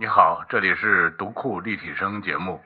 你好，这里是读库立体声节目。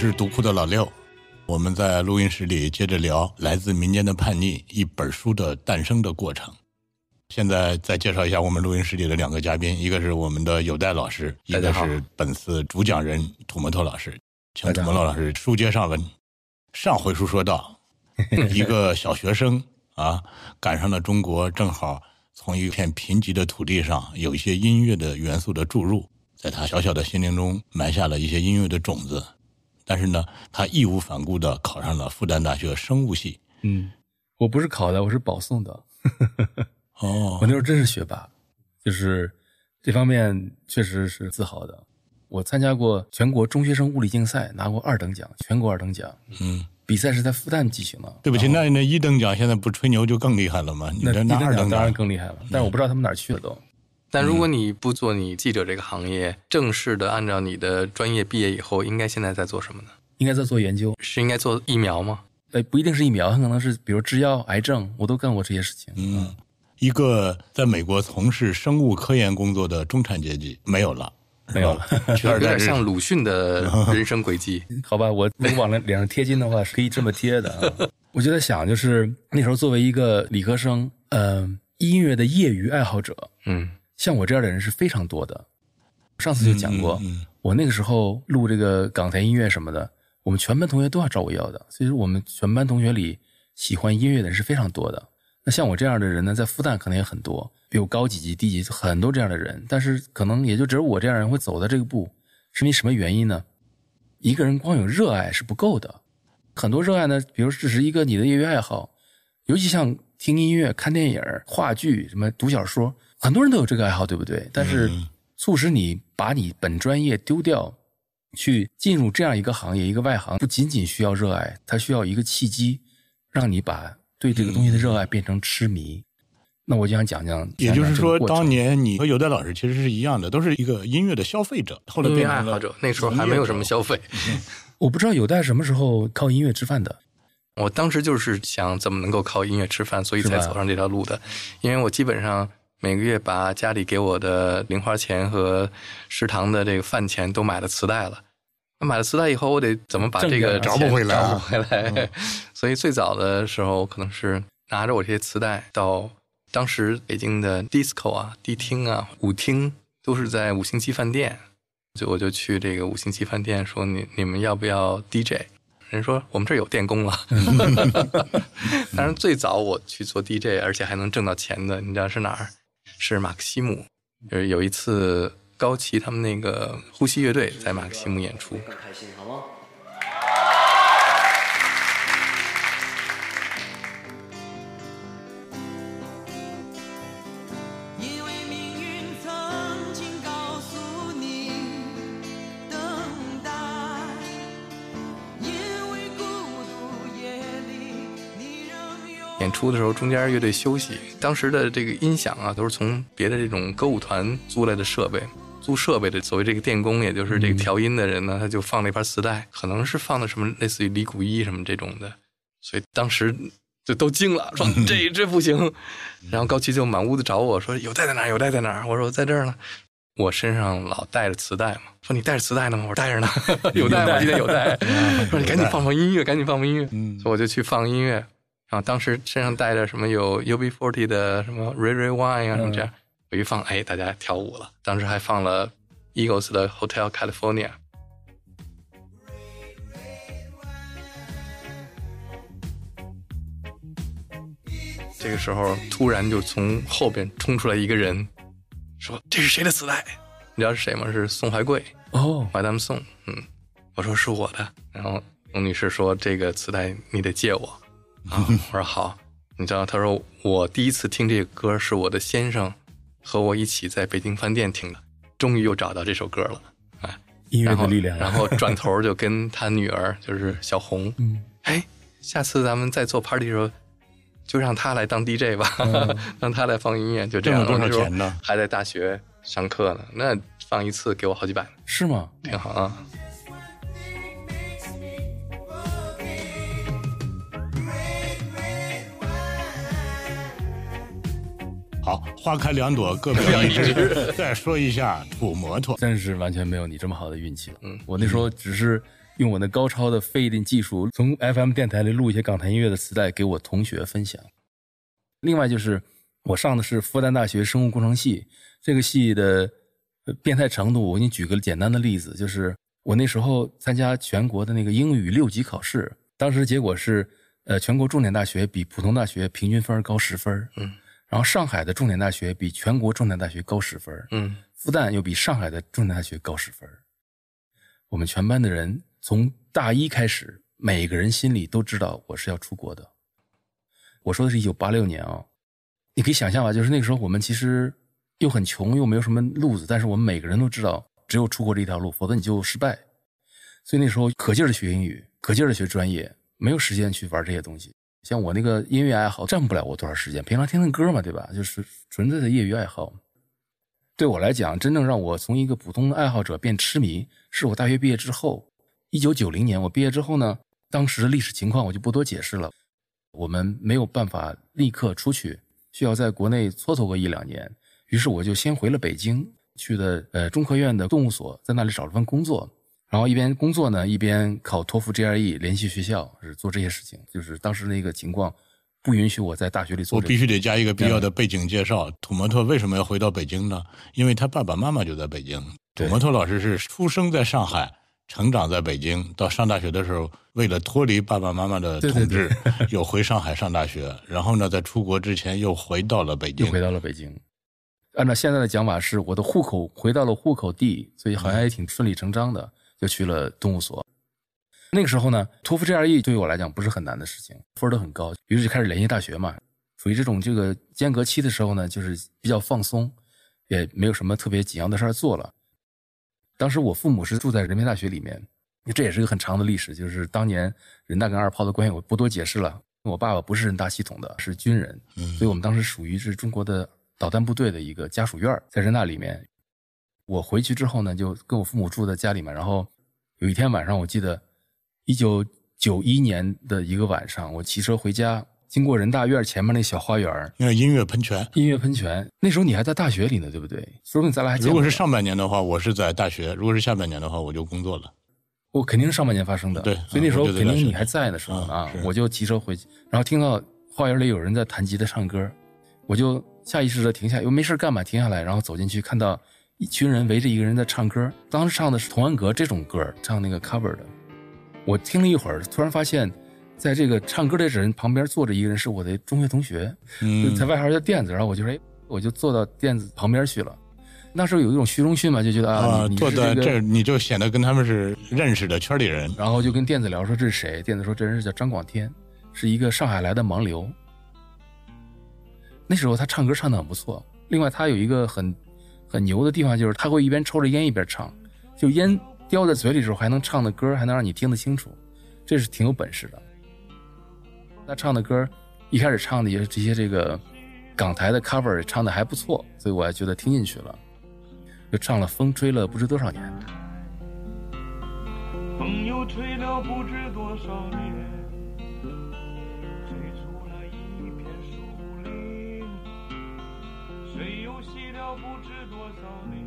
是读库的老六，我们在录音室里接着聊《来自民间的叛逆》一本书的诞生的过程。现在再介绍一下我们录音室里的两个嘉宾，一个是我们的有代老师，一个是本次主讲人土摩托老师。请土摩托老师书接上文。上回书说到，一个小学生啊，赶上了中国正好从一片贫瘠的土地上有一些音乐的元素的注入，在他小小的心灵中埋下了一些音乐的种子。但是呢，他义无反顾的考上了复旦大学生物系。嗯，我不是考的，我是保送的。哦 我那时候真是学霸，就是这方面确实是自豪的。我参加过全国中学生物理竞赛，拿过二等奖，全国二等奖。嗯，比赛是在复旦进行的。对不起，啊那那一等奖现在不吹牛就更厉害了吗？你那一这拿二等等奖当然，更厉害了，但是我不知道他们哪儿去了都。但如果你不做你记者这个行业，正式的按照你的专业毕业以后，应该现在在做什么呢？应该在做研究，是应该做疫苗吗？呃，不一定是疫苗，很可能是比如制药、癌症，我都干过这些事情。嗯，一个在美国从事生物科研工作的中产阶级没有了，没有了，有点像鲁迅的 人生轨迹。好吧，我如果往脸上贴金的话，是可以这么贴的啊。我就在想，就是那时候作为一个理科生，嗯、音乐的业余爱好者，嗯像我这样的人是非常多的。上次就讲过，嗯我那个时候录这个港台音乐什么的，我们全班同学都要找我要的。所以说，我们全班同学里喜欢音乐的人是非常多的。那像我这样的人呢，在复旦可能也很多，比我高几级、低级，很多这样的人。但是可能也就只有我这样的人会走到这个步，是因为什么原因呢？一个人光有热爱是不够的，很多热爱呢，比如只是一个你的业余爱好，尤其像听音乐、看电影、话剧、什么读小说，很多人都有这个爱好，对不对？但是嗯促使你把你本专业丢掉，去进入这样一个行业、一个外行，不仅仅需要热爱，它需要一个契机，让你把对这个东西的热爱变成痴迷。那我就想讲讲，也就是说，当年你和有代老师其实是一样的，都是一个音乐的消费者，后来变成了爱好者，那时候还没有什么消费。我不知道有代什么时候靠音乐吃饭的。我当时就是想怎么能够靠音乐吃饭，所以才走上这条路的。因为我基本上每个月把家里给我的零花钱和食堂的这个饭钱都买了磁带了。那买了磁带以后，我得怎么把这个 找不回来啊找不回来。所以最早的时候，可能是拿着我这些磁带到当时北京的 disco 啊、迪厅啊、舞厅，都是在五星级饭店。就我就去这个五星级饭店说你你们要不要 DJ？人说我们这儿有电工了。当然最早我去做 DJ，而且还能挣到钱的，你知道是哪儿？是马克西姆。就是有一次高旗他们那个呼吸乐队在马克西姆演出，更开心，好吗？演出的时候中间乐队休息，当时的这个音响啊都是从别的这种歌舞团租来的设备。租设备的所谓这个电工，也就是这个调音的人呢，他就放了一盘磁带，可能是放的什么类似于李谷一什么这种的，所以当时就都惊了，说 这这不行。然后高奇就满屋子找我说有带在哪儿？有带在哪儿？我说在这儿呢。我身上老带着磁带嘛，说你带着磁带呢吗？我说带着呢，有带吗？今天有带。说你赶紧放放音乐，赶紧放放音乐。嗯所以我就去放音乐。然后当时身上带着什么有 UB40 的什么 Ray Ray Wine 啊什么这样，我一放，哎，大家跳舞了。当时还放了 Eagles 的 Hotel California。这个时候，突然就从后边冲出来一个人，说：“这是谁的磁带？你知道是谁吗？是宋怀贵哦，怀他们宋。”嗯，我说是我的。然后龙女士说：“这个磁带你得借我。”啊，我说好。你知道，他说我第一次听这个歌是我的先生和我一起在北京饭店听的，终于又找到这首歌了。啊，音乐的力量啊。然后转头就跟他女儿就是小红，嗯，哎，下次咱们再做 party 的时候，就让他来当 DJ 吧，让他来放音乐，就这样。挣了多少钱呢还在大学上课呢，那放一次给我好几百，是吗？挺好啊。好，花开两朵，各表一枝。再说一下土摩托，真是完全没有你这么好的运气了。嗯我那时候只是用我那高超的费电技术，从 FM 电台里录一些港台音乐的磁带给我同学分享。另外就是我上的是复旦大学生物工程系，这个系的呃变态程度，我给你举个简单的例子，就是我那时候参加全国的那个英语六级考试，当时结果是，呃，全国重点大学比普通大学平均分高十分，嗯，然后上海的重点大学比全国重点大学高十分，嗯复旦又比上海的重点大学高十分。我们全班的人从大一开始，每个人心里都知道我是要出国的。我说的是一九八六年啊、你可以想象吧，就是那个时候我们其实又很穷，又没有什么路子，但是我们每个人都知道，只有出国这条路，否则你就失败。所以那时候可劲儿的学英语，可劲儿的学专业，没有时间去玩这些东西。像我那个音乐爱好占不了我多少时间，平常听听歌嘛，对吧？就是纯粹的业余爱好。对我来讲，真正让我从一个普通的爱好者变痴迷，是我大学毕业之后，一九九零年我毕业之后呢，当时的历史情况我就不多解释了。我们没有办法立刻出去，需要在国内蹉跎个一两年。于是我就先回了北京，去的呃中科院的动物所，在那里找了份工作，然后一边工作呢，一边考托福 GRE 联系学校，是做这些事情。就是当时那个情况不允许我在大学里做这个。我必须得加一个必要的背景介绍。土摩托为什么要回到北京呢？因为他爸爸妈妈就在北京。土对摩托老师是出生在上海，成长在北京，到上大学的时候，为了脱离爸爸妈妈的对对统治，又回上海上大学。然后呢，在出国之前又回到了北京。又回到了北京。按照现在的讲法，是我的户口回到了户口地，所以好像也挺顺理成章的，就去了动物所。那个时候呢，托福 GRE 对于我来讲不是很难的事情，分儿都很高，于是就开始联系大学嘛。处于这种这个间隔期的时候呢，就是比较放松，也没有什么特别紧要的事儿做了。当时我父母是住在人民大学里面，这也是一个很长的历史，就是当年人大跟二炮的关系，我不多解释了。我爸爸不是人大系统的，是军人，所以我们当时属于是中国的导弹部队的一个家属院儿，在人大里面。我回去之后呢，就跟我父母住在家里面。然后有一天晚上，我记得一九九一年的一个晚上，我骑车回家，经过人大院前面那小花园，那个音乐喷泉。音乐喷泉。那时候你还在大学里呢，对不对？说不定咱俩还如果是上半年的话，我是在大学；如果是下半年的话，我就工作了。我肯定是上半年发生的，对所以那时候肯定你还在的时候呢啊我就骑车回去，然后听到花园里有人在弹吉他唱歌，我就下意识的停下，又没事干嘛，停下来，然后走进去，看到一群人围着一个人在唱歌，当时唱的是童安格这种歌，唱那个 cover 的。我听了一会儿，突然发现，在这个唱歌的人旁边坐着一个人，是我的中学同学，嗯，在外号叫电子，然后我就说，哎，我就坐到电子旁边去了。那时候有一种虚荣心嘛，就觉得啊，啊，你这这儿你就显得跟他们是认识的圈里人。然后就跟电子聊说这是谁，电子说这人是叫张广天，是一个上海来的盲流。那时候他唱歌唱的很不错，另外他有一个很很牛的地方，就是他会一边抽着烟一边唱，就烟叼在嘴里的时候还能唱的歌，还能让你听得清楚，这是挺有本事的。他唱的歌一开始唱的也是这些这个港台的 cover，唱的还不错，所以我还觉得听进去了，就唱了《风吹了不知多少年》。风又吹了不知多少年，了不知多少年，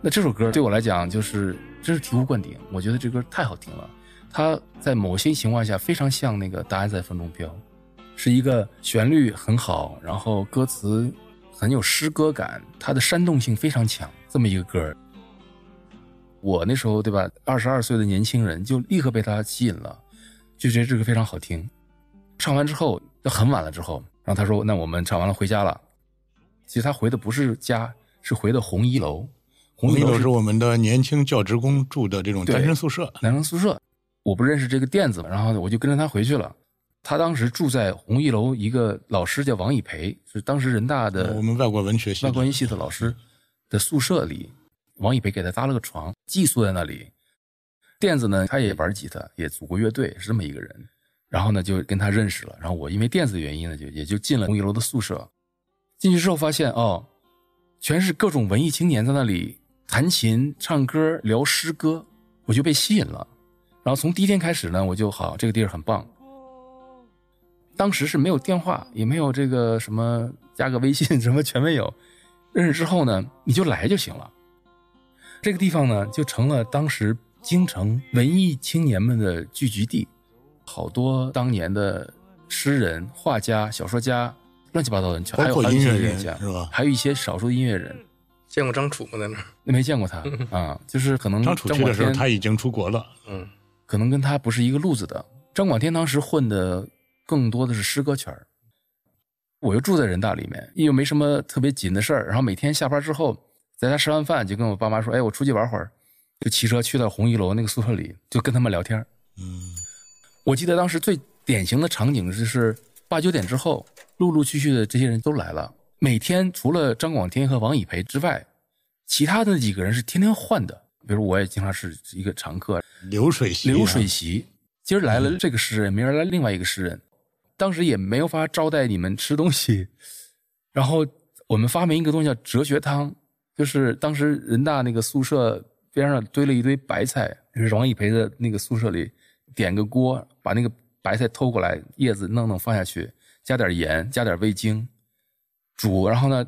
那这首歌对我来讲就是真是醍醐灌顶，我觉得这歌太好听了。它在某些情况下非常像那个《答案在风中飘》，是一个旋律很好，然后歌词很有诗歌感，它的煽动性非常强，这么一个歌。我那时候对吧，二十二岁的年轻人就立刻被它吸引了。就觉得这个非常好听。唱完之后，都很晚了之后，然后他说：“那我们唱完了回家了。”其实他回的不是家，是回的红一楼。红一楼是红楼是我们的年轻教职工住的这种单身宿舍。男生宿舍，我不认识这个店子，然后我就跟着他回去了。他当时住在红一楼，一个老师叫王以培，是当时人大的我们外国文学系外国文系的老师的宿舍里，王以培给他搭了个床，寄宿在那里。垫子呢，他也玩吉他，也组过乐队，是这么一个人。然后呢，就跟他认识了。然后我因为店子的原因呢，就也就进了红一楼的宿舍。进去之后发现哦，全是各种文艺青年在那里弹琴、唱歌、聊诗歌，我就被吸引了。然后从第一天开始呢，我就好，这个地儿很棒。当时是没有电话，也没有这个什么加个微信，什么全没有。认识之后呢，你就来就行了。这个地方呢，就成了当时京城文艺青年们的聚集地，好多当年的诗人、画家、小说家，乱七八糟的人，全还有音乐人是吧还有一些少数音乐人，见过张楚吗？在那没见过他 啊，就是可能张楚去的时候，他已经出国了。嗯，可能跟他不是一个路子的。张广天当时混的更多的是诗歌圈儿我又住在人大里面，又没什么特别紧的事儿，然后每天下班之后，在家吃完饭就跟我爸妈说：“哎，我出去玩会儿。”就骑车去到红一楼那个宿舍里，就跟他们聊天。嗯，我记得当时最典型的场景就是八九点之后，陆陆续续的这些人都来了。每天除了张广天和王以培之外，其他的几个人是天天换的。比如我也经常是一个常客，流水席啊，流水席，今儿来了这个诗人，明儿来另外一个诗人，当时也没有法招待你们吃东西，然后我们发明一个东西叫哲学汤，就是当时人大那个宿舍边上堆了一堆白菜，就是王以培的那个宿舍里点个锅，把那个白菜偷过来，叶子弄弄放下去，加点盐，加点味精，煮，然后呢，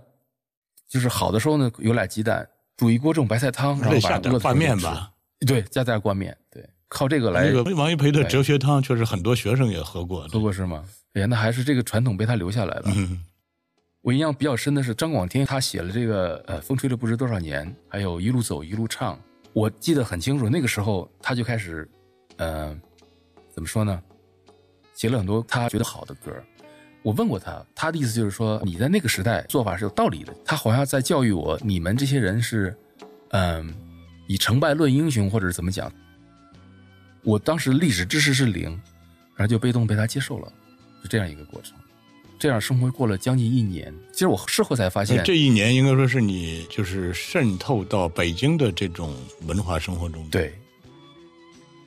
就是好的时候呢有俩鸡蛋，煮一锅这种白菜汤，然后把它下点挂搁嘴里吃面吧？对，加点挂面，对，靠这个来那个王一培的哲学汤，确实很多学生也喝过的喝。过是吗？哎呀，那还是这个传统被他留下来了。嗯，我印象比较深的是张广天，他写了这个呃“风吹了不知多少年”，还有一路走一路唱，我记得很清楚。那个时候他就开始，呃，怎么说呢？写了很多他觉得好的歌。我问过他，他的意思就是说，你在那个时代做法是有道理的。他好像在教育我，你们这些人是，嗯、以成败论英雄，或者是怎么讲。我当时历史知识是零，然后就被动被他接受了，是这样一个过程。这样生活过了将近一年，其实我事后才发现，这一年应该说是你就是渗透到北京的这种文化生活中。，对，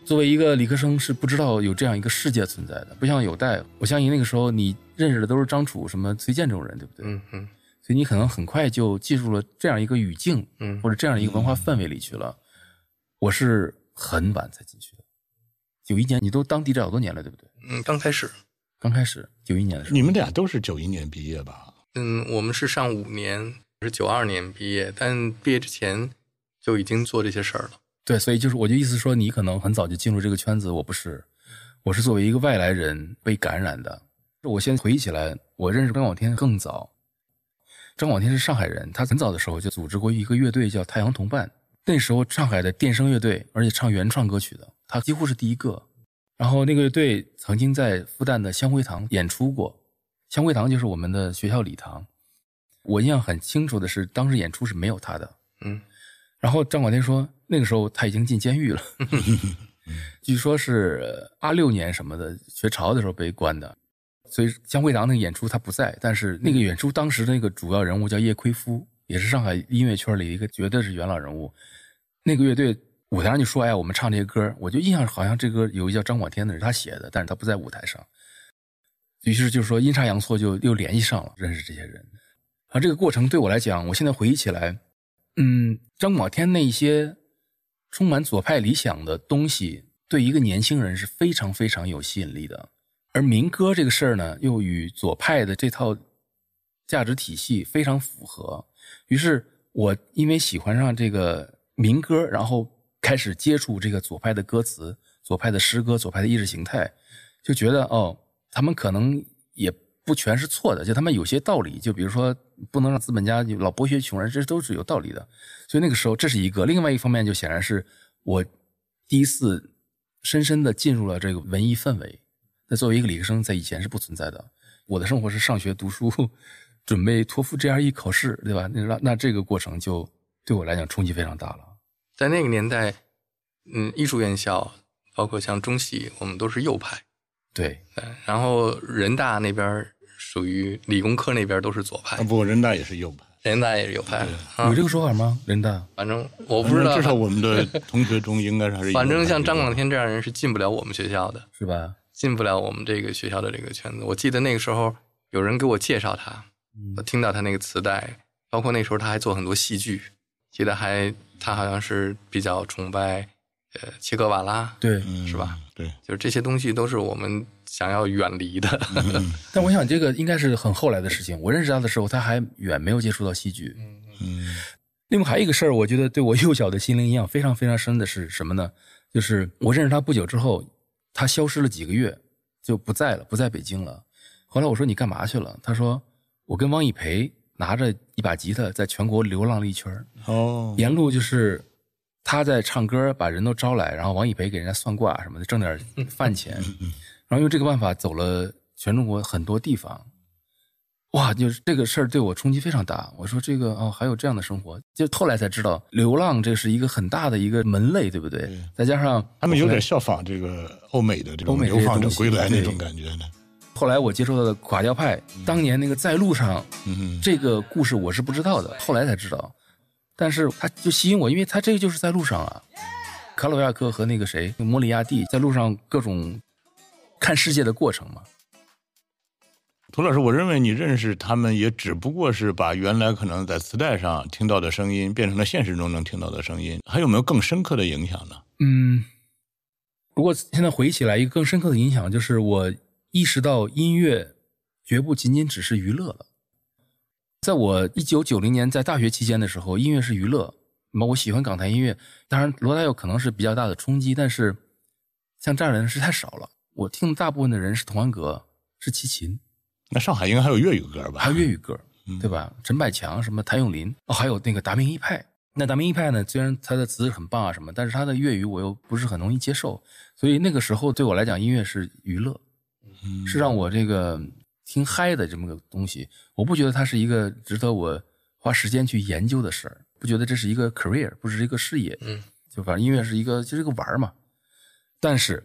作为一个理科生是不知道有这样一个世界存在的，不像有代，我相信那个时候你认识的都是张楚、什么崔健这种人，对不对？嗯嗯所以你可能很快就进入了这样一个语境，嗯或者这样一个文化氛围里去了。我是很晚才进去的，九一年，你都当地这好多年了，对不对？嗯，刚开始，刚开始九一年的时候，你们俩都是九一年毕业吧？嗯，我们是上五年，是九二年毕业，但毕业之前就已经做这些事儿了。对，所以就是我就意思说，你可能很早就进入这个圈子，我不是，我是作为一个外来人被感染的。我现在回忆起来，我认识张广天更早。张广天是上海人，他很早的时候就组织过一个乐队叫太阳同伴，那时候上海的电声乐队，而且唱原创歌曲的，他几乎是第一个。然后那个乐队曾经在复旦的香辉堂演出过，香辉堂就是我们的学校礼堂。我印象很清楚的是，当时演出是没有他的，嗯然后张广天说，那个时候他已经进监狱了，据说是八六年什么的学潮的时候被关的，所以姜惠堂那个演出他不在，但是那个演出当时那个主要人物叫叶奎夫，也是上海音乐圈里一个绝对是元老人物。那个乐队舞台上就说：“哎呀，我们唱这些歌，我就印象好像这歌有一个叫张广天的是他写的，但是他不在舞台上。”于是就是说阴差阳错就又联系上了，认识这些人。而这个过程对我来讲，我现在回忆起来，嗯，张广天那些充满左派理想的东西，对一个年轻人是非常非常有吸引力的。而民歌这个事儿呢，又与左派的这套价值体系非常符合。于是我因为喜欢上这个民歌，然后开始接触这个左派的歌词、左派的诗歌、左派的意识形态，就觉得哦，他们可能也不全是错的，就他们有些道理，就比如说不能让资本家老剥削穷人，这都是有道理的。所以那个时候这是一个，另外一方面就显然是我第一次深深的进入了这个文艺氛围。那作为一个理科生，在以前是不存在的。我的生活是上学读书，准备托福 GRE 考试，对吧？那那那这个过程就对我来讲冲击非常大了。在那个年代，嗯，艺术院校包括像中戏，我们都是右派，对，对，然后人大那边属于理工科那边都是左派啊，，不人大也是右派，人大也是右派啊有这。个说法吗？人大反正我不知道，至少我们的 同学中应该是还是有反正像张广天这样人是进不了我们学校的，是吧？进不了我们这个学校的这个圈子。我记得那个时候有人给我介绍他，嗯我听到他那个磁带，包括那时候他还做很多戏剧，记得还他好像是比较崇拜呃切格瓦拉，对，嗯是吧？对，就是这些东西都是我们想要远离的。但我想这个应该是很后来的事情。我认识他的时候，他还远没有接触到戏剧。嗯另外还有一个事儿，我觉得对我幼小的心灵影响非常非常深的是什么呢？就是我认识他不久之后，他消失了几个月，就不在了，不在北京了。后来我说你干嘛去了？他说我跟汪一培拿着一把吉他在全国流浪了一圈儿哦，沿路就是他在唱歌，把人都招来，然后王以培给人家算卦什么的，挣点饭钱，然后用这个办法走了全中国很多地方。哇，就是这个事儿对我冲击非常大。我说这个哦，还有这样的生活，就后来才知道，流浪这是一个很大的一个门类，对不对？再加上他们有点效仿这个欧美的这种流放者归来那种感觉呢。后来我接触到的垮掉派，当年那个在路上嗯这个故事我是不知道的，后来才知道。但是他就吸引我，因为他这个就是在路上啊。卡鲁亚克和那个谁莫里亚蒂在路上各种看世界的过程嘛。涂老师，我认为你认识他们也只不过是把原来可能在磁带上听到的声音变成了现实中能听到的声音，还有没有更深刻的影响呢？嗯，如果现在回忆起来，一个更深刻的影响就是我意识到音乐绝不仅仅只是娱乐了。在我一九九零年在大学期间的时候，音乐是娱乐。那我喜欢港台音乐，当然罗大佑可能是比较大的冲击，但是像这样的人是太少了。我听的大部分的人是童安格，是齐秦，那上海应该还有粤语歌吧？还有粤语歌，对吧？陈百强、什么谭咏麟，哦，还有那个达明一派。那达明一派呢，虽然他的词很棒啊什么，但是他的粤语我又不是很容易接受，所以那个时候对我来讲，音乐是娱乐，是让我这个听嗨的这么个东西。我不觉得它是一个值得我花时间去研究的事儿，不觉得这是一个 career，不是一个事业。嗯，就反正音乐是一个就是一个玩儿嘛。但是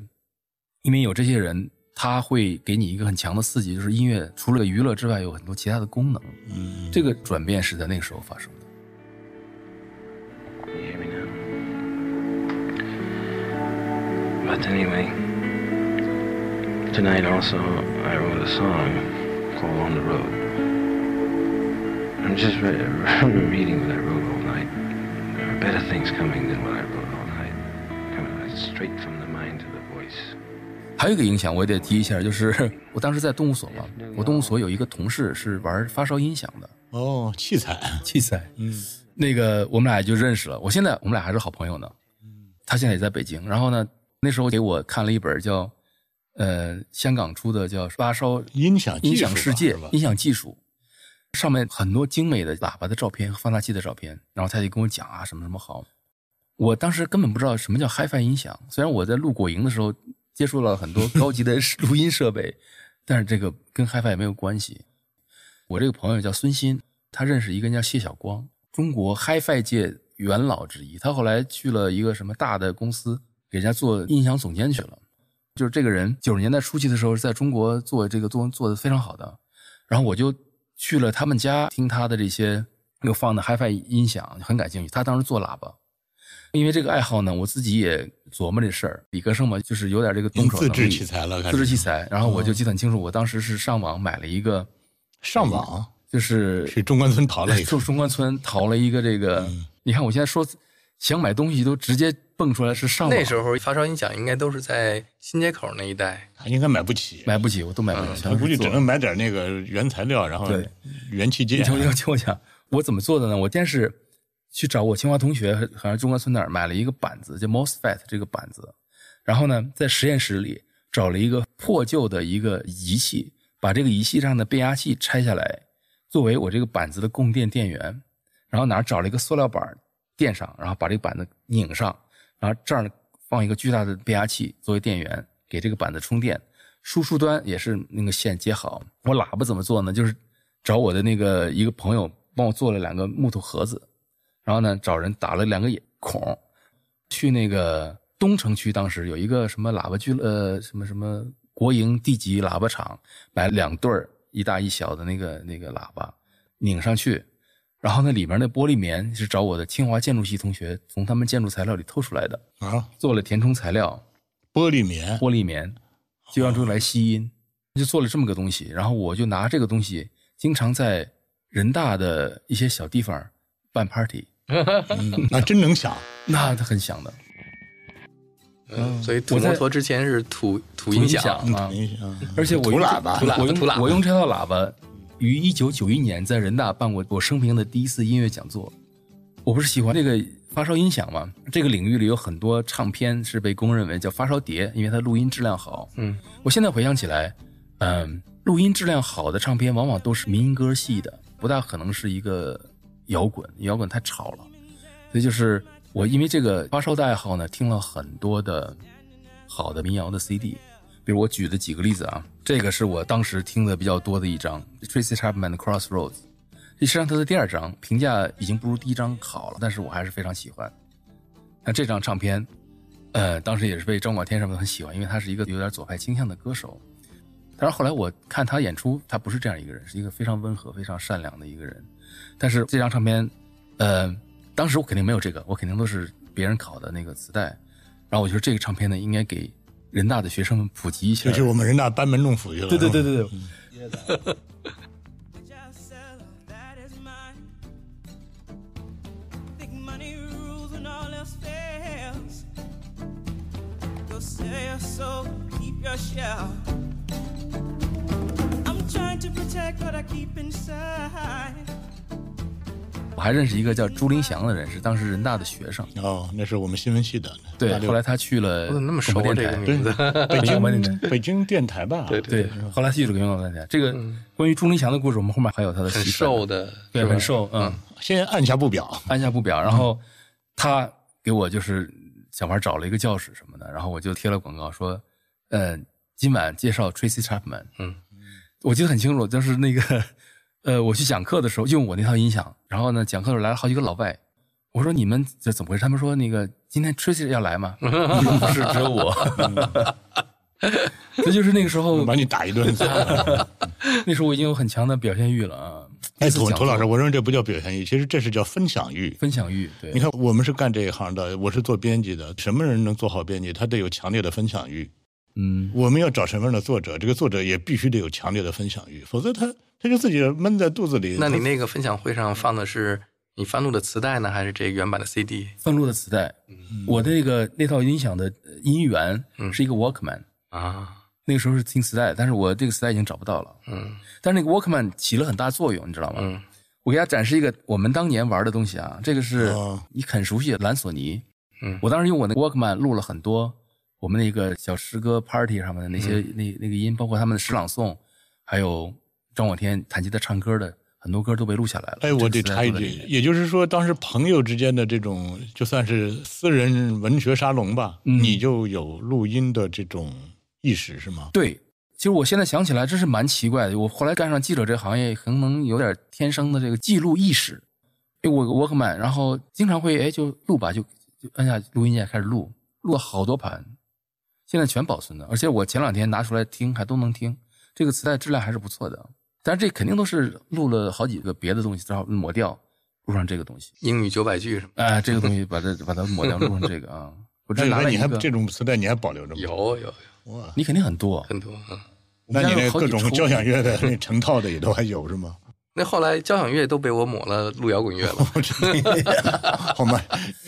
因为有这些人，他会给你一个很强的刺激，就是音乐除了娱乐之外，有很多其他的功能。嗯，这个转变是在那个时候发生的。But anyway, tonight also I wrote a song called On the Road. I'm just re- reading what I wrote all night. There are better things coming than what I wrote all night. Coming straight from the mind to the voice. 还有一个影响，我也得提一下，就是我当时在动物所嘛，我动物所有一个同事是玩发烧音响的哦，器材，器材，嗯那个我们俩就认识了。我现在我们俩还是好朋友呢。他现在也在北京。然后呢，那时候给我看了一本叫呃香港出的叫《发烧音响音响世界》音响技术，上面很多精美的喇叭的照片和放大器的照片。然后他就跟我讲啊什么什么好。我当时根本不知道什么叫 HiFi 音响，虽然我在录果蝇的时候接触了很多高级的录音设备，但是这个跟 HiFi 也没有关系。我这个朋友叫孙鑫，他认识一个人叫谢晓光，中国 HiFi 界元老之一。他后来去了一个什么大的公司，给人家做音响总监去了。就是这个人九十年代初期的时候，在中国做这个做做的非常好的。然后我就去了他们家，听他的这些又放的 HiFi 音响，很感兴趣。他当时做喇叭，因为这个爱好呢，我自己也琢磨这事儿。理科生嘛，就是有点这个动手能力，制器材了，自制器材。然后我就记得很清楚，我当时是上网买了一个，上网就是去中关村淘了一个 从中关村淘了一个这个。嗯你看我现在说想买东西都直接蹦出来是上网，那时候发烧音响应该都是在新街口那一带，他应该买不起，买不起，我都买不起，全是做他估计只能买点那个原材料，然后对。元器件。你。听我听我讲，我怎么做的呢？我先是去找我清华同学，好像中关村那儿买了一个板子，叫 MOSFET 这个板子，然后呢，在实验室里找了一个破旧的一个仪器，把这个仪器上的变压器拆下来，作为我这个板子的供电电源，然后哪儿找了一个塑料板儿垫上，然后把这个板子拧上，然后这儿放一个巨大的变压器作为电源，给这个板子充电。输出端也是那个线接好。我喇叭怎么做呢？就是找我的那个一个朋友帮我做了两个木头盒子，然后呢找人打了两个孔，去那个东城区，当时有一个什么喇叭俱呃什么什么国营地级喇叭厂，买两对儿一大一小的那个那个喇叭拧上去，然后那里面那玻璃棉是找我的清华建筑系同学从他们建筑材料里偷出来的，啊，做了填充材料，玻璃棉，玻璃棉，就让出来吸音，就做了这么个东西。然后我就拿这个东西，经常在人大的一些小地方办 party，嗯那真能响。那它很响的。嗯，所以土摩托之前是土土土音响，响。啊而且我用土喇叭我土喇叭用我用这套喇叭，于一九九一年在人大办过我生平的第一次音乐讲座。我不是喜欢这个发烧音响吗？这个领域里有很多唱片是被公认为叫发烧碟，因为它录音质量好。嗯，我现在回想起来，嗯，录音质量好的唱片往往都是民歌系的，不大可能是一个摇滚，摇滚太吵了。所以就是我因为这个发烧的爱好呢，听了很多的好的民谣的 CD。比如我举的几个例子啊，这个是我当时听的比较多的一张 Tracy Chapman Crossroads，实际上它的第二张评价已经不如第一张好了，但是我还是非常喜欢。那这张唱片，呃，当时也是被张广天什么的很喜欢，因为他是一个有点左派倾向的歌手。但是后来我看他演出，他不是这样一个人，是一个非常温和、非常善良的一个人。但是这张唱片，呃，当时我肯定没有这个，我肯定都是别人考的那个磁带。然后我觉得这个唱片呢，应该给人大的学生们普及一下。这是我们人大班门弄斧去了。对对对对对 keep your shell. I'm trying to protect what I keep inside. 我还认识一个叫朱林祥的人，是当时人大的学生。哦，那是我们新闻系的。对后来他去了怎么那么熟？北广播电台京北京电台吧？对对，后来去了广播电台。这个关于朱林祥的故事，我们后面还有他的很瘦的，对，很瘦，嗯，先按下不表。按下不表。然后他给我就是小孩找了一个教室什么的，然后我就贴了广告说，嗯，今晚介绍 Tracy Chapman。嗯，我记得很清楚，就是那个，呃，我去讲课的时候用我那套音响，然后呢，讲课的时候来了好几个老外。我说你们这怎么回事？他们说那个今天 Tracy 要来吗？不是，只有我。这就是那个时候，把你打一顿。那时候我已经有很强的表现欲了啊。哎，第一次讲座涂涂老师，我认为这不叫表现欲，其实这是叫分享欲。分享欲，对，你看，我们是干这一行的，我是做编辑的。什么人能做好编辑？他得有强烈的分享欲。嗯，我们要找什么样的作者？这个作者也必须得有强烈的分享欲，否则他他就自己闷在肚子里。那你那个分享会上放的是你翻录的磁带呢，还是这原版的 CD？翻录的磁带。嗯我的那个那套音响的音源嗯是一个 Walkman，、啊，那个时候是听磁带，但是我这个磁带已经找不到了。嗯但是那个 Walkman 起了很大作用，你知道吗？嗯我给大家展示一个我们当年玩的东西啊，这个是哦你很熟悉的蓝索尼。嗯我当时用我那个 Walkman 录了很多我们那个小诗歌 party 上面的那些、嗯那那个音，包括他们的诗朗诵，还有张广天弹吉他唱歌的很多歌都被录下来了。哎，我得插一句也就是说，当时朋友之间的这种，就算是私人文学沙龙吧，嗯你就有录音的这种意识是吗？对，其实我现在想起来，真是蛮奇怪的。我后来干上记者这个行业，可能有点天生的这个记录意识。哎，我我 Walkman，然后经常会哎就录吧，就就按下录音键开始录，录了好多盘，现在全保存的。而且我前两天拿出来听，还都能听。这个磁带质量还是不错的，但是这肯定都是录了好几个别的东西，然后抹掉，录上这个东西。英语九百句什么哎，这个东西把它把它抹掉，录上这个啊。我只那那拿了，你还这种磁带你还保留着吗？有有有哇，你肯定很多。很多啊。那你那各种交响乐。的那成套的也都还有是吗？那后来交响乐都被我抹了录摇滚乐了。好嘛？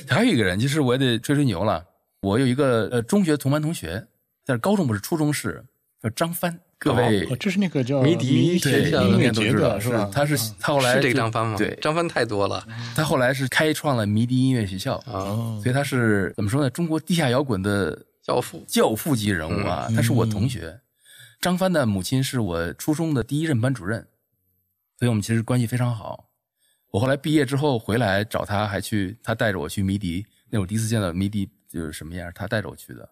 还有一个人，就是我也得吹吹牛了。我有一个呃中学同班同学，但是高中不是，初中是叫张帆。各位哦，这是那个叫迷笛对学校的应音乐节该都知道，的是吧？他是他后来是这个张帆吗？对，张帆太多了他后来是开创了迷笛音乐学校，啊，所以他是怎么说呢？中国地下摇滚的教父。教父级人物啊，他是我同学。张帆的母亲是我初中的第一任班主任，所以我们其实关系非常好。我后来毕业之后回来找他，还去他带着我去迷笛，那我第一次见到迷笛就是什么样，他带着我去的。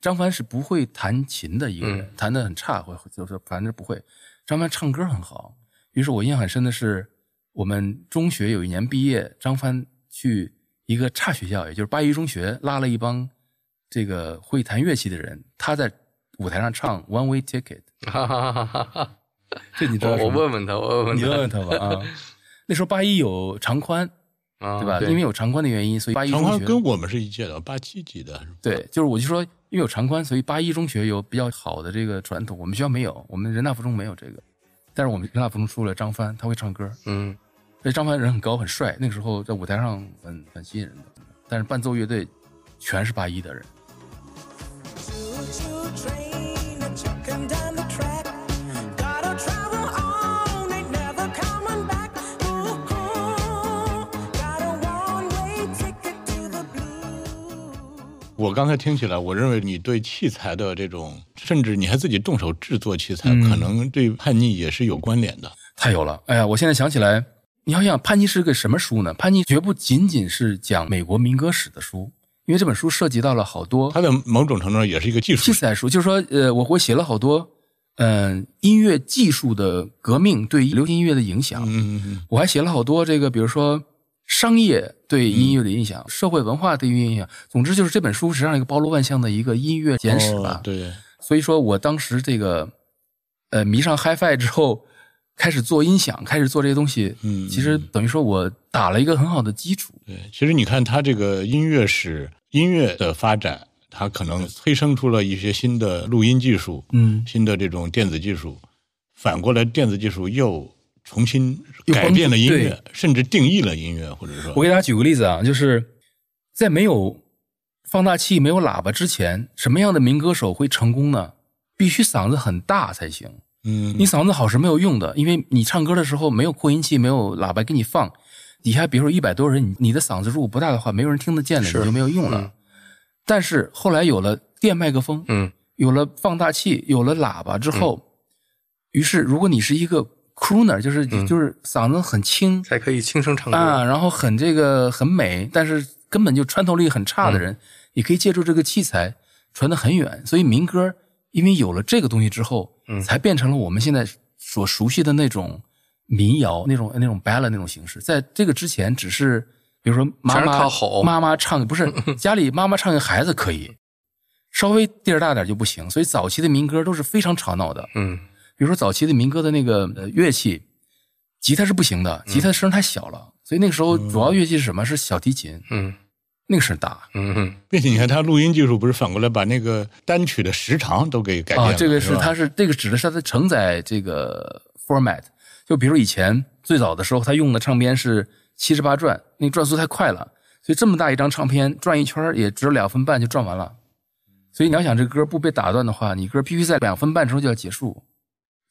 张帆是不会弹琴的一个人，弹的很差，会就是反正不会。张帆唱歌很好，于是我印象很深的是，我们中学有一年毕业，张帆去一个差学校，也就是八一中学，拉了一帮这个会弹乐器的人，他在舞台上唱《One Way Ticket 》，哈哈哈哈哈！这你知道我我问问他，我问问他，你问问他吧啊。那时候八一有长宽，啊，对吧？因为有长宽的原因，所以八一长中学宽跟我们是一届的，八七级的，对，就是我就说，因为有长宽，所以八一中学有比较好的这个传统，我们学校没有，我们人大附中没有这个。但是我们人大附中出了张帆，他会唱歌，嗯所以张帆人很高很帅，那个时候在舞台上很很吸引人的。但是伴奏乐队全是八一的人，我刚才听起来，我认为你对器材的这种，甚至你还自己动手制作器材，嗯可能对叛逆也是有关联的。太有了！哎呀，我现在想起来，你要想叛逆是个什么书呢？叛逆绝不仅仅是讲美国民歌史的书，因为这本书涉及到了好多它的某种程度上也是一个技术器。材书，就是说，呃，我我写了好多，嗯、音乐技术的革命对流行音乐的影响，嗯嗯嗯，我还写了好多这个，比如说商业对音乐的影响，社会文化对音乐影响。总之就是这本书实际上一个包罗万象的一个音乐简史吧。哦对，所以说我当时这个，呃，迷上 HiFi 之后，开始做音响，开始做这些东西，嗯其实等于说我打了一个很好的基础。对，其实你看它这个音乐史、音乐的发展，它可能催生出了一些新的录音技术，嗯，新的这种电子技术。反过来，电子技术又重新又改变了音乐，甚至定义了音乐，或者说，我给大家举个例子啊，就是在没有放大器、没有喇叭之前，什么样的民歌手会成功呢？必须嗓子很大才行。嗯，你嗓子好是没有用的，因为你唱歌的时候没有扩音器，没有喇叭给你放，底下比如说一百多人，你你的嗓子如果不大的话，没有人听得见的，你就没有用了。嗯但是后来有了电麦克风，嗯有了放大器，有了喇叭之后，于是如果你是一个 crooner，就是、嗯就是嗓子很轻才可以轻声唱歌。啊，然后很这个很美，但是根本就穿透力很差的嗯人，也可以借助这个器材传得很远。所以民歌因为有了这个东西之后，嗯才变成了我们现在所熟悉的那种民谣、那种那种 ballad 那种形式。在这个之前，只是比如说妈妈吼妈妈唱，不是 家里妈妈唱给孩子可以，稍微地儿大点就不行。所以早期的民歌都是非常吵闹的。嗯比如说早期的民歌的那个呃乐器，吉他是不行的，吉他声太小了，所以那个时候主要乐器是什么？是小提琴，嗯那个声大嗯嗯并且你看，它录音技术不是反过来把那个单曲的时长都给改变了，啊。这个是吧它是这个指的是它的承载这个 format。就比如以前最早的时候，他用的唱片是七十八转，那个转速太快了，所以这么大一张唱片转一圈也只有两分半就转完了。所以你要想这歌不被打断的话，你歌必须在两分半之后就要结束。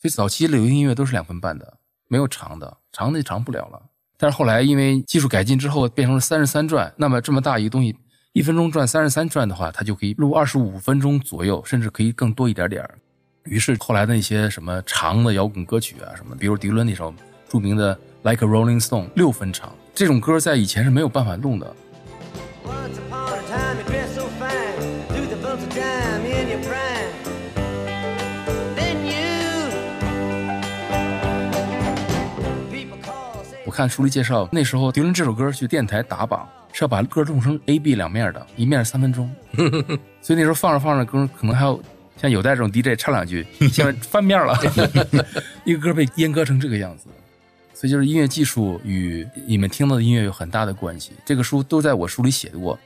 所以早期流行音乐都是两分半的，没有长的，长的就长不了了。但是后来因为技术改进之后，变成了三十三转，那么这么大一个东西，一分钟转三十三转的话，它就可以录二十五分钟左右，甚至可以更多一点点。于是后来的那些什么长的摇滚歌曲啊，什么，比如迪伦那首著名的《Like a Rolling Stone》，六分长，这种歌在以前是没有办法弄的。看书里介绍，那时候迪伦这首歌去电台打榜是要把歌弄成 A、B 两面的，一面三分钟，所以那时候放着放着歌，可能还有像有代这种 DJ 唱两句，下面翻面了，一个歌被阉割成这个样子。所以就是音乐技术与你们听到的音乐有很大的关系。这个书都在我书里写过，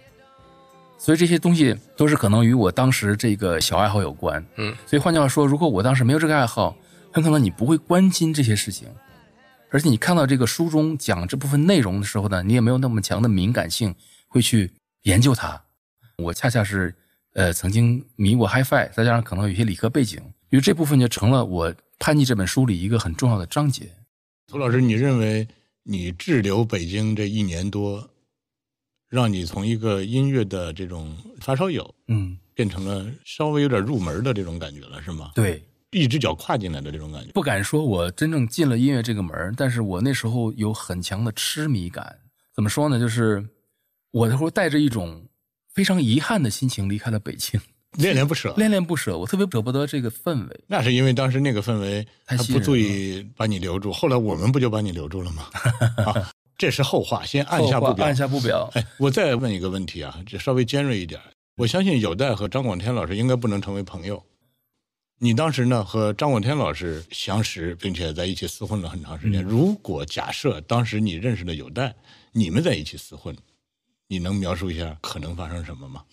所以这些东西都是可能与我当时这个小爱好有关。嗯，所以换句话说，如果我当时没有这个爱好，很可能你不会关心这些事情。而且你看到这个书中讲这部分内容的时候呢，你也没有那么强的敏感性，会去研究它。我恰恰是呃曾经迷过 HiFi，再加上可能有一些理科背景，因为这部分就成了我《叛逆》这本书里一个很重要的章节。涂老师，你认为你滞留北京这一年多，让你从一个音乐的这种发烧友，嗯，变成了稍微有点入门的这种感觉了，是吗？对，一只脚跨进来的这种感觉。不敢说我真正进了音乐这个门儿但是我那时候有很强的痴迷感。怎么说呢？就是我那时候带着一种非常遗憾的心情离开了北京，恋恋不舍。恋恋不舍。我特别舍不得这个氛围。那是因为当时那个氛围，不足以把你留住。后来我们不就把你留住了吗？啊，这是后话，先按下不表。按下不表。哎，我再问一个问题啊，这稍微尖锐一点。我相信有代和张广天老师应该不能成为朋友。你当时呢和张广天老师相识，并且在一起厮混了很长时间。如果假设当时你认识的有代，你们在一起厮混，你能描述一下可能发生什么吗？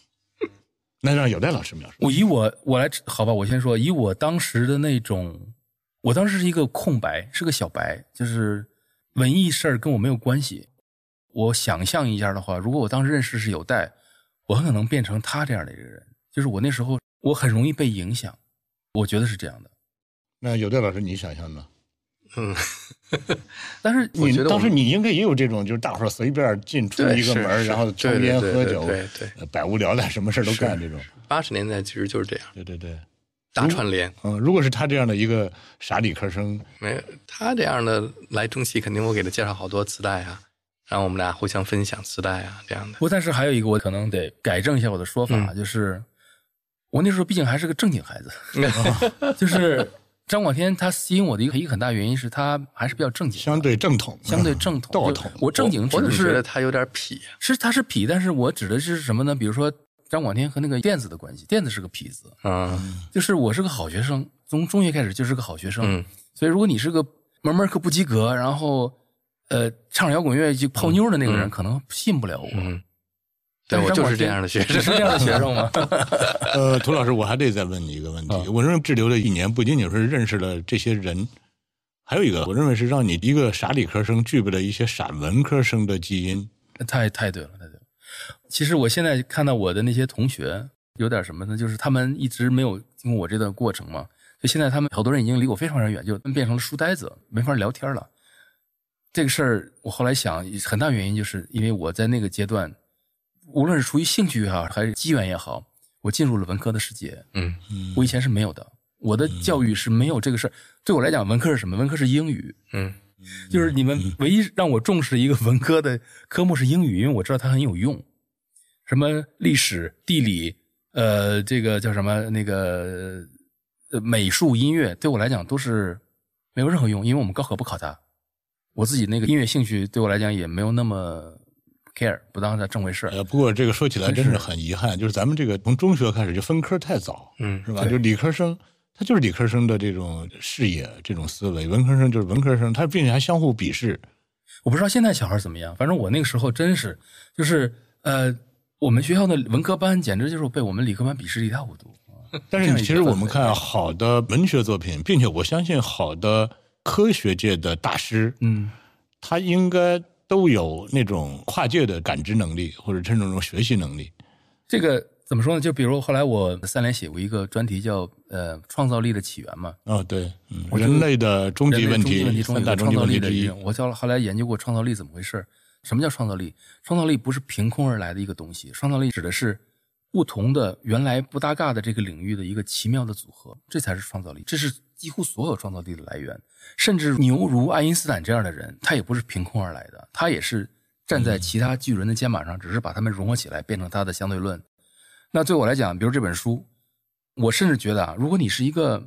那让有代老师描述。我以我我来好吧，我先说以我当时的那种，我当时是一个空白，是个小白，就是文艺事儿跟我没有关系。我想象一下的话，如果我当时认识是有代，我很可能变成他这样的一个人。就是我那时候我很容易被影响，我觉得是这样的。那有代老师，你想象呢？嗯，但是你觉得当时你应该也有这种，就是大伙儿随便进出一个门然后抽烟喝酒，对对百无聊赖，什么事儿都干这种。八十年代其实就是这样，对对对，大串联。嗯，如果是他这样的一个傻理科生，没有他这样的来中戏，肯定我给他介绍好多磁带啊，然后我们俩互相分享磁带啊，这样的不，。但是还有一个，我可能得改正一下我的说法，就是我那时候毕竟还是个正经孩子，就是张广天他吸引我的一个一个很大原因是他还是比较正经，相对正统，相对正统，道统。我正经指的我觉得是他有点痞？是他是痞，但是我指的是什么呢？比如说张广天和那个电子的关系，电子是个痞子，嗯就是我是个好学生，从中学开始就是个好学生，嗯所以如果你是个门门课不及格，然后呃唱摇滚乐就泡妞的那个人，嗯可能信不了我。嗯，对我就是这样的学生，是这样的学生吗？呃，涂老师，我还得再问你一个问题。啊我认为滞留了一年，不仅仅是认识了这些人，还有一个，我认为是让你一个傻理科生具备了一些傻文科生的基因。太太对了，太对了。其实我现在看到我的那些同学有点什么呢？就是他们一直没有经过我这段过程嘛，就现在他们好多人已经离我非常非常远，就变成了书呆子，没法聊天了。这个事儿我后来想，很大原因就是因为我在那个阶段，无论是出于兴趣也好，还是机缘也好，我进入了文科的世界。嗯我以前是没有的，我的教育是没有这个事儿。对我来讲，文科是什么？文科是英语，嗯就是你们唯一让我重视一个文科的科目是英语，因为我知道它很有用。什么历史、地理，呃，这个叫什么那个呃美术、音乐，对我来讲都是没有任何用，因为我们高考不考它。我自己那个音乐兴趣对我来讲也没有那么 care，不当它正回事儿。呃，不过这个说起来真是很遗憾，就是咱们这个从中学开始就分科太早，嗯是吧？就理科生，他就是理科生的这种视野、这种思维；文科生就是文科生，他并且还相互鄙视。我不知道现在小孩怎么样，反正我那个时候真是，就是呃，我们学校的文科班简直就是被我们理科班鄙视的一塌糊涂。但是你其实我们看好的文学作品，并且我相信好的科学界的大师，嗯，他应该都有那种跨界的感知能力，或者是那种学习能力。这个怎么说呢？就比如后来我三联写过一个专题叫呃创造力的起源嘛，哦，对，嗯，人类的终极问题三大终极个创造力的问题之一。我叫后来研究过创造力怎么回事。什么叫创造力？创造力不是凭空而来的一个东西，创造力指的是不同的原来不搭嘎的这个领域的一个奇妙的组合，这才是创造力。这是几乎所有创造力的来源。甚至牛如爱因斯坦这样的人，他也不是凭空而来的，他也是站在其他巨人的肩膀上，只是把他们融合起来，变成他的相对论。那对我来讲，比如这本书，我甚至觉得啊，如果你是一个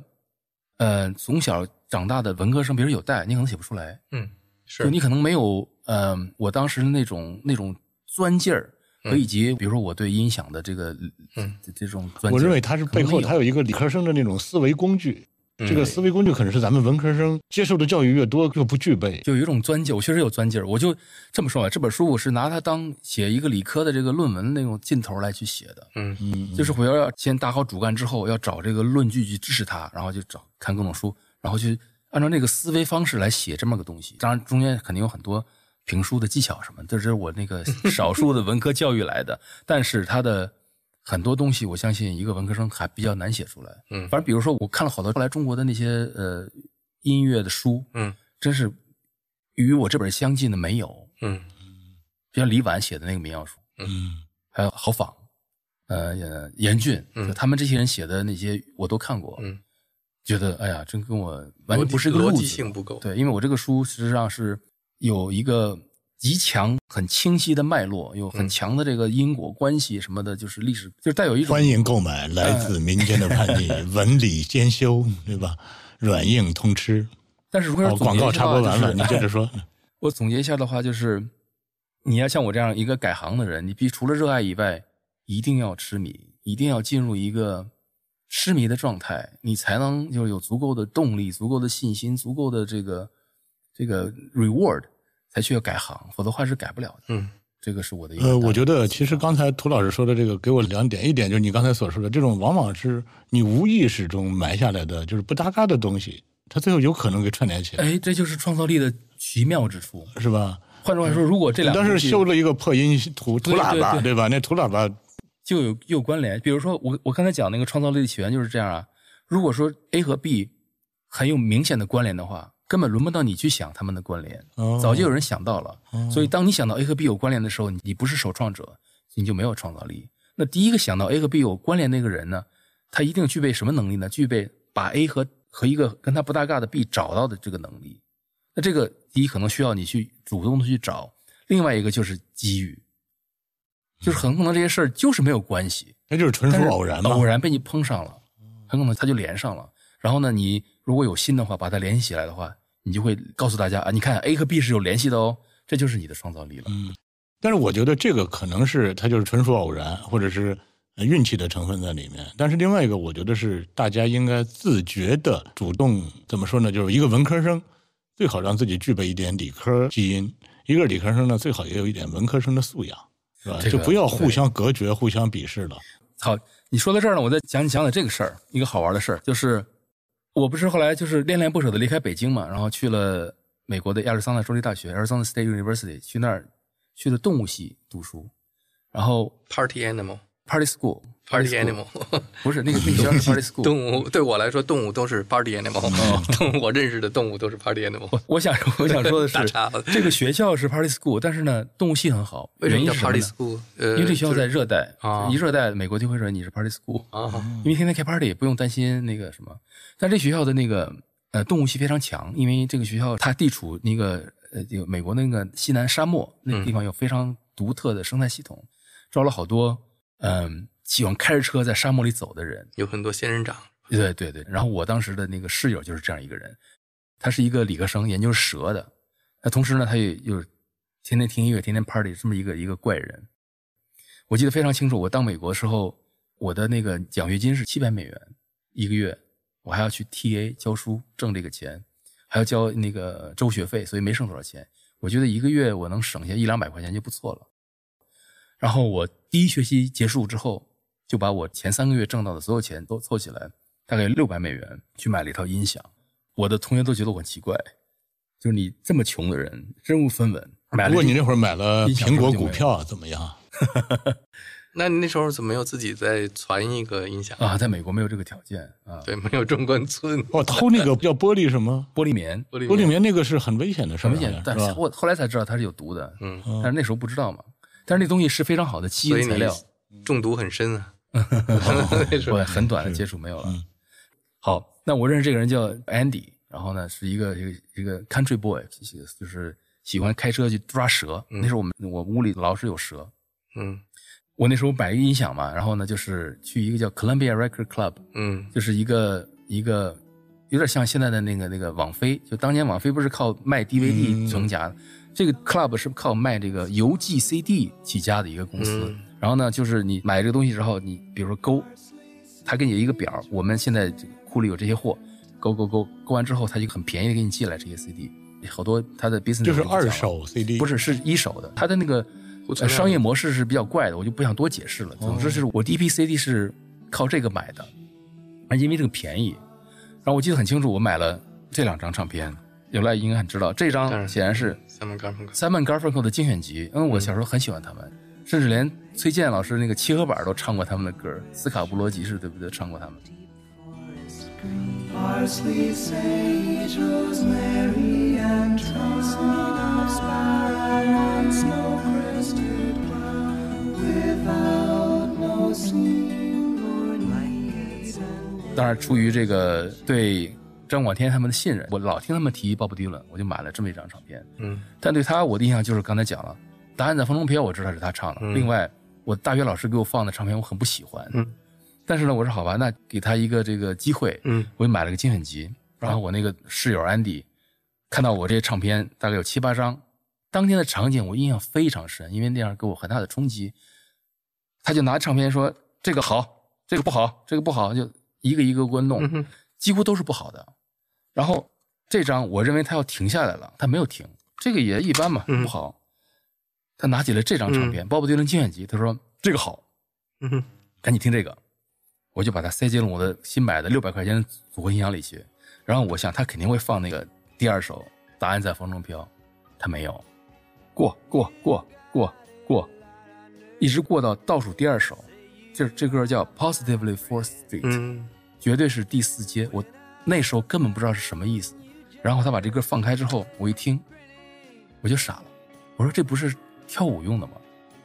呃从小长大的文科生，比如有代，你可能写不出来，嗯，就是你可能没有呃我当时的那种那种钻劲儿，和以及比如说我对音响的这个嗯这这种我认为它是背后它有一个理科生的那种思维工具。嗯这个思维工具可能是咱们文科生接受的教育越多越不具备。就有一种钻劲儿，我确实有钻劲儿。我就这么说吧，这本书我是拿它当写一个理科的这个论文那种劲头来去写的，嗯嗯，就是我要先打好主干之后，要找这个论据去支持它，然后就找看各种书，然后去按照那个思维方式来写这么个东西。当然中间肯定有很多评书的技巧什么，这是我那个少数的文科教育来的，但是它的很多东西，我相信一个文科生还比较难写出来。嗯。反正比如说我看了好多后来中国的那些呃音乐的书，嗯。真是与我这本相近的没有。嗯。比如李婉写的那个民谣书，嗯，还有郝仿，呃，呃严俊，嗯。就他们这些人写的那些我都看过，嗯，觉得哎呀，真跟我完全不是一个路子。逻辑性不够。对，因为我这个书实际上是有一个极强、很清晰的脉络，有很强的这个因果关系什么的，就是历史，就是带有一种欢迎购买来自民间的叛逆，文理兼修，对吧？软硬通吃。但是如果广告总结一下的话插播完了，就是你接着说。我总结一下的话，就是你要像我这样一个改行的人，你必除了热爱以外，一定要痴迷，一定要进入一个痴迷的状态，你才能就是有足够的动力、足够的信心、足够的这个这个 reward，才需要改行，否则的话是改不了的。嗯，这个是我的一个呃，我觉得其实刚才涂老师说的这个给我两点，一点就是你刚才所说的这种，往往是你无意识中埋下来的，就是不搭嘎的东西，它最后有可能给串联起来，哎，这就是创造力的奇妙之处。是吧？换句话说，如果这你当时两个东西修了一个破音土土喇叭，对对吧？那土喇叭就有有关联。比如说，我我刚才讲那个创造力的起源就是这样啊。如果说 A 和 B 很有明显的关联的话，根本轮不到你去想他们的关联，哦早就有人想到了。所以，当你想到 A 和 B 有关联的时候，你不是首创者，你就没有创造力。那第一个想到 A 和 B 有关联那个人呢，他一定具备什么能力呢？具备把 A 和和一个跟他不搭嘎的 B 找到的这个能力。那这个第一可能需要你去主动的去找，另外一个就是机遇，就是很可能这些事儿就是没有关系，那就是纯属偶然嘛。偶然被你碰上了，很可能他就连上了。然后呢，你如果有心的话，把它联系起来的话，你就会告诉大家啊，你看 A 和 B 是有联系的哦，这就是你的创造力了。嗯但是我觉得这个可能是它就是纯属偶然，或者是呃运气的成分在里面。但是另外一个，我觉得是大家应该自觉的主动怎么说呢？就是一个文科生最好让自己具备一点理科基因，一个理科生呢最好也有一点文科生的素养，是吧？这个就不要互相隔绝、互相鄙视了。好，你说到这儿呢，我再讲讲讲这个事儿，一个好玩的事儿，就是我不是后来就是恋恋不舍的离开北京嘛，然后去了美国的亚利桑那州立大学 （Arizona State University），去那儿去了动物系读书，然后 Party animal。Party School。Party animal，不是那个那个学校是 Party School，动物对我来说，动物都是 party animal。动物我认识的动物都是 party animal。我我想 我想说的打是这个学校是 Party School，但是呢，动物系很好。为什么叫 party school？呃，因为这学校在热带啊一热带美国就会说你是 Party School 啊，因为天天开 party，不用担心那个什么。但这学校的那个呃动物系非常强，因为这个学校它地处那个呃这个美国那个西南沙漠那个地方有非常独特的生态系统，招了好多嗯、喜欢开着车在沙漠里走的人。有很多仙人掌。对对对，然后我当时的那个室友就是这样一个人，他是一个理科生，研究蛇的。那同时呢，他也又天天听音乐，天天 party，这么一个一个怪人。我记得非常清楚，我到美国的时候，我的那个奖学金是七百美元一个月，我还要去 TA 教书挣这个钱，还要交那个周学费，所以没剩多少钱。我觉得一个月我能省下一两百块钱就不错了。然后我第一学期结束之后，就把我前三个月挣到的所有钱都凑起来，大概六百美元去买了一套音响。我的同学都觉得我很奇怪，就是你这么穷的人，身无分文，买不过你那会儿买了苹果股票怎么样？那你那时候怎么没有自己再传一个音响？啊，在美国没有这个条件啊，对，没有中关村。哦，偷那个叫玻璃什么？玻璃棉玻璃玻璃棉那个是很危险的事儿，很危险，但是？我后来才知道它是有毒的，嗯，但是那时候不知道嘛。但是那东西是非常好的基因材料，中毒很深啊。我 很短的接触没有了。好，那我认识这个人叫 Andy，然后呢是一个一个一个 country boy，就是喜欢开车去抓蛇。那时候我们我屋里老是有蛇，嗯。我那时候买一个音响嘛，然后呢就是去一个叫 Columbia Record Club，嗯。就是一个一个有点像现在的那个那个网飞，就当年网飞不是靠卖 DVD 成家的，这个 club 是靠卖这个邮寄 CD 起家的一个公司。嗯然后呢，就是你买这个东西之后，你比如说勾，他给你一个表，我们现在库里有这些货，勾勾勾勾完之后，他就很便宜的给你寄来这些 CD，好多他的 business 就是二手 CD，不是是一手的，他的那个商业模式是比较怪的，我就不想多解释了。总之是我第一批 CD 是靠这个买的，啊，因为这个便宜。然后我记得很清楚，我买了这两张唱片，有赖应该很知道，这张显然是 Simon Garfunkel。Simon Garfunkel 的精选集，因为我小时候很喜欢他们，甚至连崔健老师那个七合板都唱过他们的歌，斯卡布罗集市对不对？唱过他们。Parsley, sage, rosemary, and thyme. Sparrow and snow-crested cloud. Without no seam or needs and 当然，出于这个对张广天他们的信任，我老听他们提鲍勃迪伦，我就买了这么一张唱片。嗯但对他我的印象就是刚才讲了，《答案在风中飘》，我知道是他唱的。嗯另外，我大学老师给我放的唱片我很不喜欢，嗯但是呢，我说好吧，那给他一个这个机会，嗯我就买了个精选集。然后我那个室友安迪看到我这些唱片大概有七八张，当天的场景我印象非常深，因为那样给我很大的冲击。他就拿唱片说这个好，这个不好，这个不好，就一个一个给我弄，嗯几乎都是不好的。然后这张我认为他要停下来了，他没有停，这个也一般嘛，嗯不好。他拿起了这张唱片，鲍勃迪伦精选集，他说这个好，嗯哼赶紧听这个，我就把它塞进了我的新买的六百块钱的组合音响里去。然后我想他肯定会放那个第二首《答案在风中飘》，他没有，过过过过过，一直过到倒数第二首，就是这歌叫《Positively Fourth Street》，嗯绝对是第四街。我那时候根本不知道是什么意思。然后他把这歌放开之后，我一听，我就傻了。我说这不是跳舞用的嘛？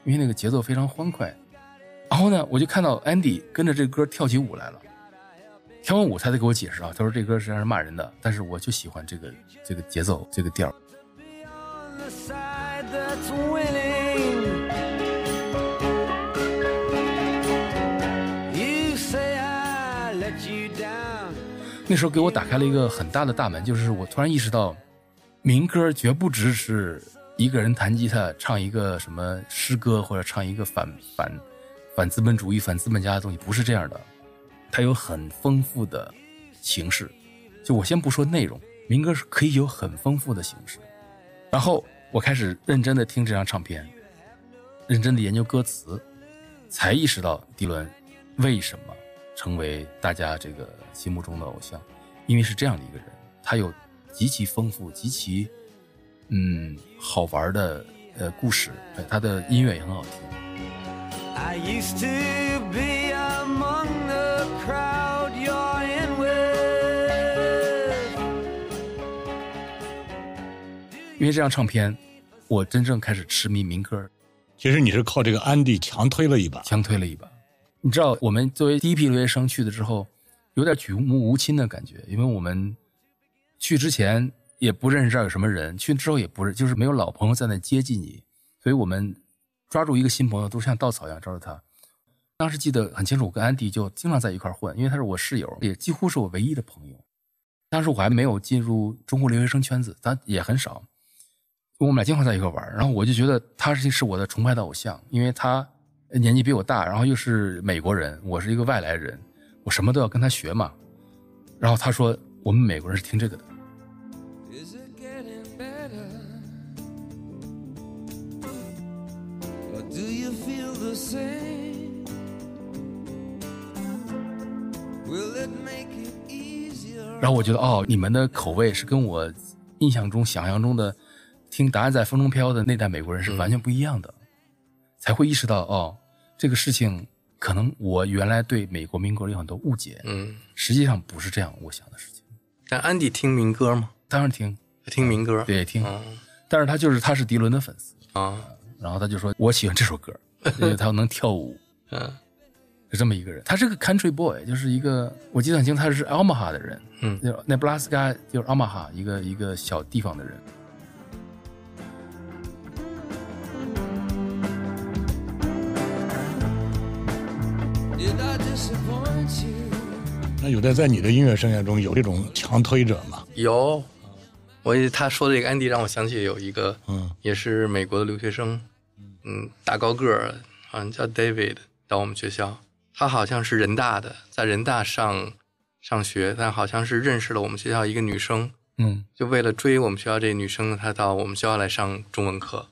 因为那个节奏非常欢快。然后呢，我就看到 Andy 跟着这歌跳起舞来了。跳完舞，他才给我解释啊，他说这歌实际上是骂人的，但是我就喜欢这个这个节奏这个调。那时候给我打开了一个很大的大门，就是我突然意识到，民歌绝不只是一个人弹吉他唱一个什么诗歌，或者唱一个反反反资本主义、反资本家的东西，不是这样的。它有很丰富的形式。就我先不说内容，民歌是可以有很丰富的形式。然后我开始认真的听这张唱片，认真的研究歌词，才意识到迪伦为什么成为大家这个心目中的偶像，因为是这样的一个人，他有极其丰富、极其嗯好玩的呃故事，对他的音乐也很好听。I used to be among the crowd you're in with. 因为这张唱片，我真正开始痴迷民歌，其实你是靠这个安迪强推了一把。强推了一把。你知道，我们作为第一批留学生去的之后，有点举目无亲的感觉，因为我们去之前也不认识这儿有什么人，去之后也不是，就是没有老朋友在那接济你，所以我们抓住一个新朋友都像稻草一样抓住他。当时记得很清楚，我跟安迪就经常在一块混，因为他是我室友，也几乎是我唯一的朋友。当时我还没有进入中国留学生圈子，他也很少。我们俩经常在一块玩，然后我就觉得他是是我的崇拜的偶像，因为他年纪比我大，然后又是美国人，我是一个外来人，我什么都要跟他学嘛。然后他说我们美国人是听这个的，然后我觉得哦，你们的口味是跟我印象中、想象中的听《答案在风中飘》的那代美国人是完全不一样的，才会意识到哦，这个事情可能我原来对美国民歌有很多误解，嗯。实际上不是这样我想的事情。但安迪听民歌吗？当然听，听民歌。对听，嗯但是他就是他是迪伦的粉丝，啊然后他就说我喜欢这首歌，因为他能跳舞，嗯是这么一个人。他是个 country boy，就是一个我记得很清，他是 Omaha 的人，嗯就是内布拉斯加就是 Omaha 一个一个小地方的人。Did I disappoint you? 那有的在你的音乐生涯中有这种强推者吗？有，我也他说的这个安迪让我想起有一个，嗯，也是美国的留学生，嗯，大高个儿，好像叫 David，到我们学校，他好像是人大的，在人大上上学，但好像是认识了我们学校一个女生，嗯就为了追我们学校这女生，他到我们学校来上中文课。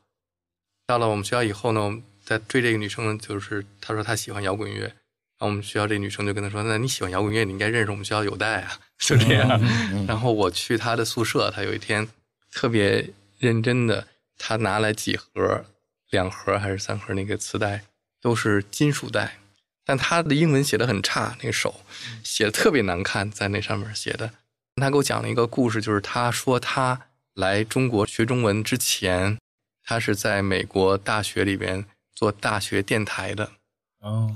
到了我们学校以后呢，我们在追这个女生呢，就是他说他喜欢摇滚乐，然后我们学校这女生就跟他说：“那你喜欢摇滚乐，你应该认识我们学校有代啊。”就这样。然后我去他的宿舍，他有一天特别认真的，他拿来几盒，两盒还是三盒那个磁带，都是金属带，但他的英文写的很差，那个手写的特别难看，在那上面写的。他给我讲了一个故事，就是他说他来中国学中文之前，他是在美国大学里边做大学电台的。哦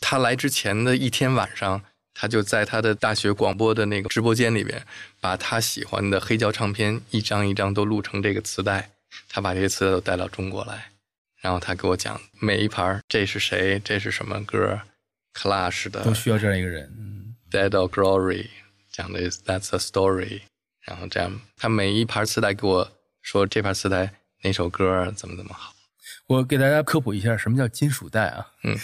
他来之前的一天晚上，他就在他的大学广播的那个直播间里边，把他喜欢的黑胶唱片一张一张都录成这个磁带，他把这些磁带都带到中国来，然后他给我讲每一盘儿这是谁，这是什么歌，Clash 的都需要这样一个人。嗯，Dead or Glory 讲的 That's a Story，然后这样他每一盘磁带给我说这盘磁带哪首歌怎么怎么好，我给大家科普一下什么叫金属带啊？嗯，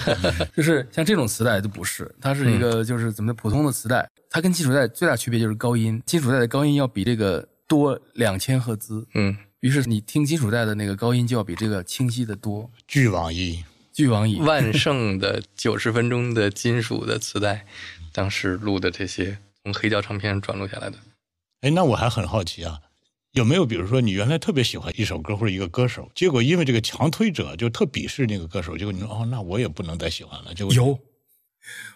就是像这种磁带就不是，它是一个就是怎么普通的磁带，它跟金属带最大区别就是高音，金属带的高音要比这个多两千赫兹，嗯，于是你听金属带的那个高音就要比这个清晰的多。巨网一，巨网蚁，万盛的九十分钟的金属的磁带，当时录的这些从黑胶唱片上转录下来的。哎，那我还很好奇啊，有没有比如说你原来特别喜欢一首歌或者一个歌手，结果因为这个强推者就特鄙视那个歌手，结果你说哦，那我也不能再喜欢了，结果有，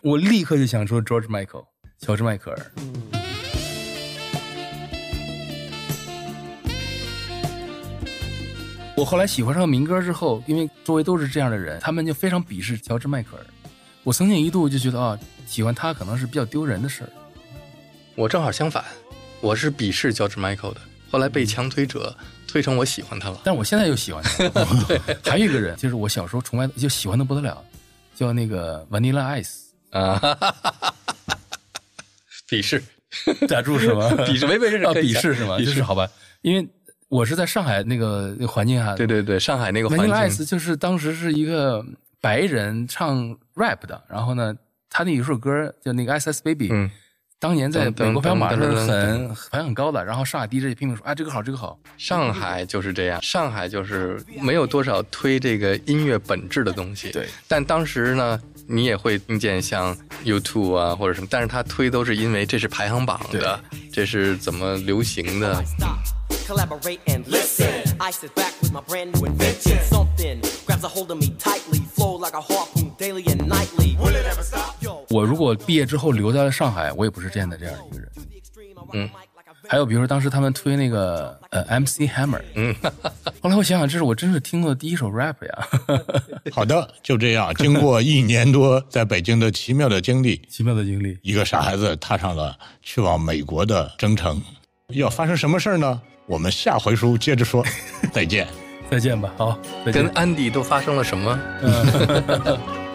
我立刻就想说 George Michael，乔治迈克尔。我后来喜欢上民歌之后，因为周围都是这样的人，他们就非常鄙视乔治迈克尔。我曾经一度就觉得啊，喜欢他可能是比较丢人的事儿。我正好相反，我是鄙视乔治 Michael 的，后来被强推者推成我喜欢他了。但我现在又喜欢他。还有一个人，就是我小时候崇拜，就喜欢的不得了，叫那个 Vanilla Ice，啊，鄙视，打住是吗？鄙视，没没事，啊，可以讲鄙视是吗？鄙视就是好吧，因为我是在上海那个那个环境下，对对对，上海那个环 Vanilla 境 Ice 就是当时是一个白人唱 rap 的，然后呢，他那有一首歌叫那个 Ice Ice Baby，嗯，当年在美国排行榜是很排行很高的，然后上海 DJ 拼命说啊这个好这个好，上海就是这样，上海就是没有多少推这个音乐本质的东西。对，但当时呢，你也会听见像 YouTube 啊或者什么，但是他推都是因为这是排行榜的，这是怎么流行的。Collaborate and listen. I sit back with my brand new invention. Something grabs a hold of me tightly, flow like a harpoon daily and nightly. Will it ever stop? Yo, 我如果毕业之后留在了上海，我也不是现在这样一个人。the extreme, I rock the mic like a 还有比如说当时他们推那个呃 MC Hammer，嗯，后来我想想，这是我真是听过的第一首 rap 呀，好的，就这样，经过一年多在北京的奇妙的经历，奇妙的经历。一个傻孩子踏上了去往美国的征程。要发生什么事儿呢？我们下回书接着说。再见。再见吧，好，再见。跟安迪都发生了什么？